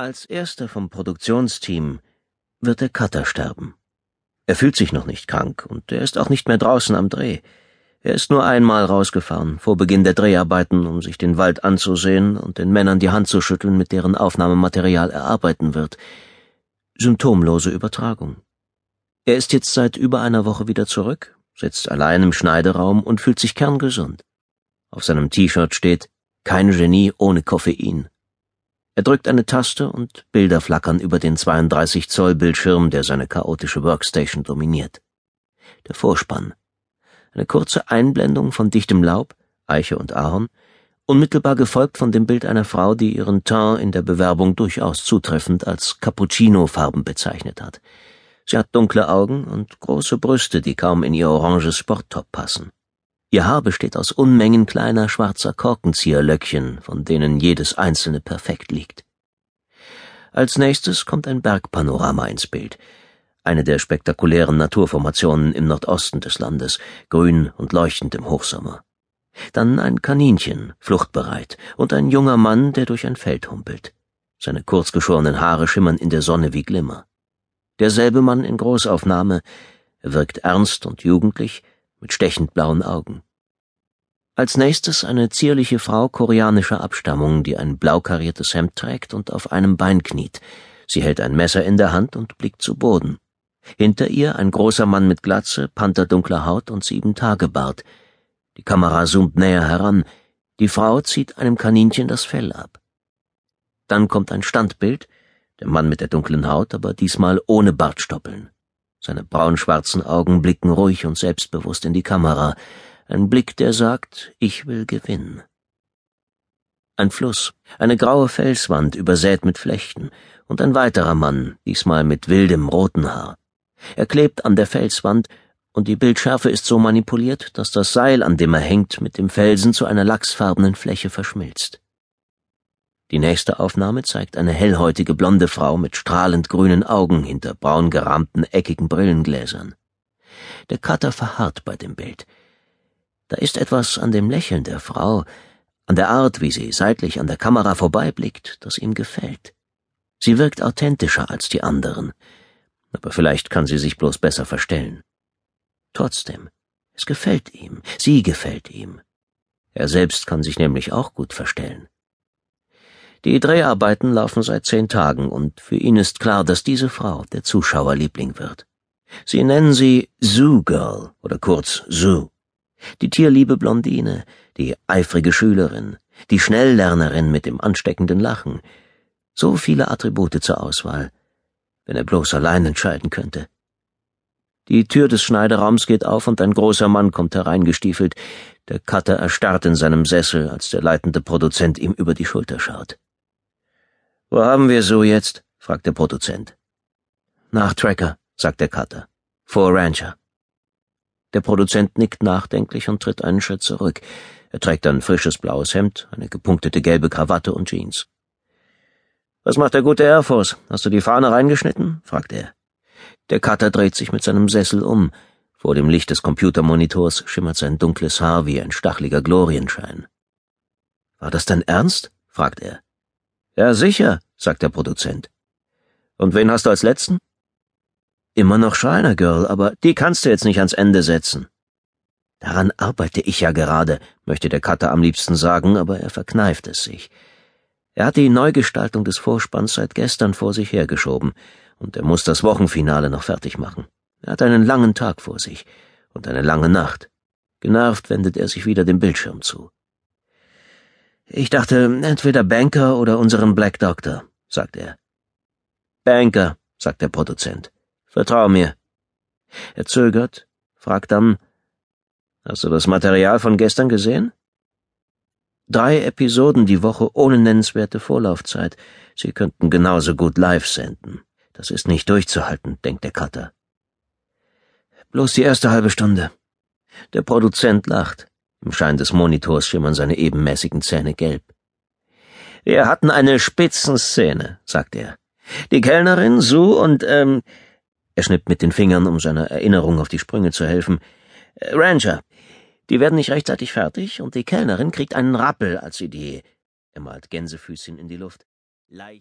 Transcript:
Als erster vom Produktionsteam wird der Cutter sterben. Er fühlt sich noch nicht krank und er ist auch nicht mehr draußen am Dreh. Er ist nur einmal rausgefahren, vor Beginn der Dreharbeiten, um sich den Wald anzusehen und den Männern die Hand zu schütteln, mit deren Aufnahmematerial er arbeiten wird. Symptomlose Übertragung. Er ist jetzt seit über einer Woche wieder zurück, sitzt allein im Schneideraum und fühlt sich kerngesund. Auf seinem T-Shirt steht Kein Genie ohne Koffein. Er drückt eine Taste und Bilder flackern über den 32 Zoll Bildschirm, der seine chaotische Workstation dominiert. Der Vorspann. Eine kurze Einblendung von dichtem Laub, Eiche und Ahorn, unmittelbar gefolgt von dem Bild einer Frau, die ihren Teint in der Bewerbung durchaus zutreffend als Cappuccino-Farben bezeichnet hat. Sie hat dunkle Augen und große Brüste, die kaum in ihr oranges Sporttop passen. Ihr Haar besteht aus Unmengen kleiner schwarzer Korkenzieherlöckchen, von denen jedes einzelne perfekt liegt. Als nächstes kommt ein Bergpanorama ins Bild, eine der spektakulären Naturformationen im Nordosten des Landes, grün und leuchtend im Hochsommer. Dann ein Kaninchen, fluchtbereit, und ein junger Mann, der durch ein Feld humpelt. Seine kurzgeschorenen Haare schimmern in der Sonne wie Glimmer. Derselbe Mann in Großaufnahme, er wirkt ernst und jugendlich, mit stechend blauen Augen. Als nächstes eine zierliche Frau koreanischer Abstammung, die ein blau kariertes Hemd trägt und auf einem Bein kniet. Sie hält ein Messer in der Hand und blickt zu Boden. Hinter ihr ein großer Mann mit Glatze, panterdunkler Haut und sieben Tage Bart. Die Kamera zoomt näher heran. Die Frau zieht einem Kaninchen das Fell ab. Dann kommt ein Standbild, der Mann mit der dunklen Haut, aber diesmal ohne Bartstoppeln. Seine braunschwarzen Augen blicken ruhig und selbstbewusst in die Kamera. Ein Blick, der sagt, ich will gewinnen. Ein Fluss, eine graue Felswand übersät mit Flechten und ein weiterer Mann, diesmal mit wildem roten Haar. Er klebt an der Felswand und die Bildschärfe ist so manipuliert, dass das Seil, an dem er hängt, mit dem Felsen zu einer lachsfarbenen Fläche verschmilzt. Die nächste Aufnahme zeigt eine hellhäutige blonde Frau mit strahlend grünen Augen hinter braun gerahmten eckigen Brillengläsern. Der Cutter verharrt bei dem Bild. Da ist etwas an dem Lächeln der Frau, an der Art, wie sie seitlich an der Kamera vorbeiblickt, das ihm gefällt. Sie wirkt authentischer als die anderen, aber vielleicht kann sie sich bloß besser verstellen. Trotzdem, es gefällt ihm, sie gefällt ihm. Er selbst kann sich nämlich auch gut verstellen. Die Dreharbeiten laufen seit zehn Tagen und für ihn ist klar, dass diese Frau der Zuschauerliebling wird. Sie nennen sie Zoo Girl oder kurz Zoo. Die tierliebe Blondine, die eifrige Schülerin, die Schnelllernerin mit dem ansteckenden Lachen. So viele Attribute zur Auswahl, wenn er bloß allein entscheiden könnte. Die Tür des Schneideraums geht auf und ein großer Mann kommt hereingestiefelt. Der Cutter erstarrt in seinem Sessel, als der leitende Produzent ihm über die Schulter schaut. Wo haben wir so jetzt? fragt der Produzent. Nach Tracker, sagt der Cutter. Vor Rancher. Der Produzent nickt nachdenklich und tritt einen Schritt zurück. Er trägt ein frisches blaues Hemd, eine gepunktete gelbe Krawatte und Jeans. Was macht der gute Air Force? Hast du die Fahne reingeschnitten? fragt er. Der Cutter dreht sich mit seinem Sessel um. Vor dem Licht des Computermonitors schimmert sein dunkles Haar wie ein stachliger Glorienschein. War das dein Ernst? fragt er. Ja, sicher, sagt der Produzent. Und wen hast du als letzten? Immer noch Schreiner Girl, aber die kannst du jetzt nicht ans Ende setzen. Daran arbeite ich ja gerade, möchte der Cutter am liebsten sagen, aber er verkneift es sich. Er hat die Neugestaltung des Vorspanns seit gestern vor sich hergeschoben, und er muss das Wochenfinale noch fertig machen. Er hat einen langen Tag vor sich und eine lange Nacht. Genervt wendet er sich wieder dem Bildschirm zu. Ich dachte, entweder Banker oder unseren Black Doctor, sagt er. Banker, sagt der Produzent. Vertrau mir. Er zögert, fragt dann, Hast du das Material von gestern gesehen? Drei Episoden die Woche ohne nennenswerte Vorlaufzeit. Sie könnten genauso gut live senden. Das ist nicht durchzuhalten, denkt der Cutter. Bloß die erste halbe Stunde. Der Produzent lacht. Im Schein des Monitors schimmern seine ebenmäßigen Zähne gelb. Wir hatten eine Spitzenszene, sagt er. Die Kellnerin, Sue und, ähm, er schnippt mit den Fingern, um seiner Erinnerung auf die Sprünge zu helfen. Äh, Rancher. Die werden nicht rechtzeitig fertig und die Kellnerin kriegt einen Rappel, als sie die, er malt Gänsefüßchen in die Luft, leicht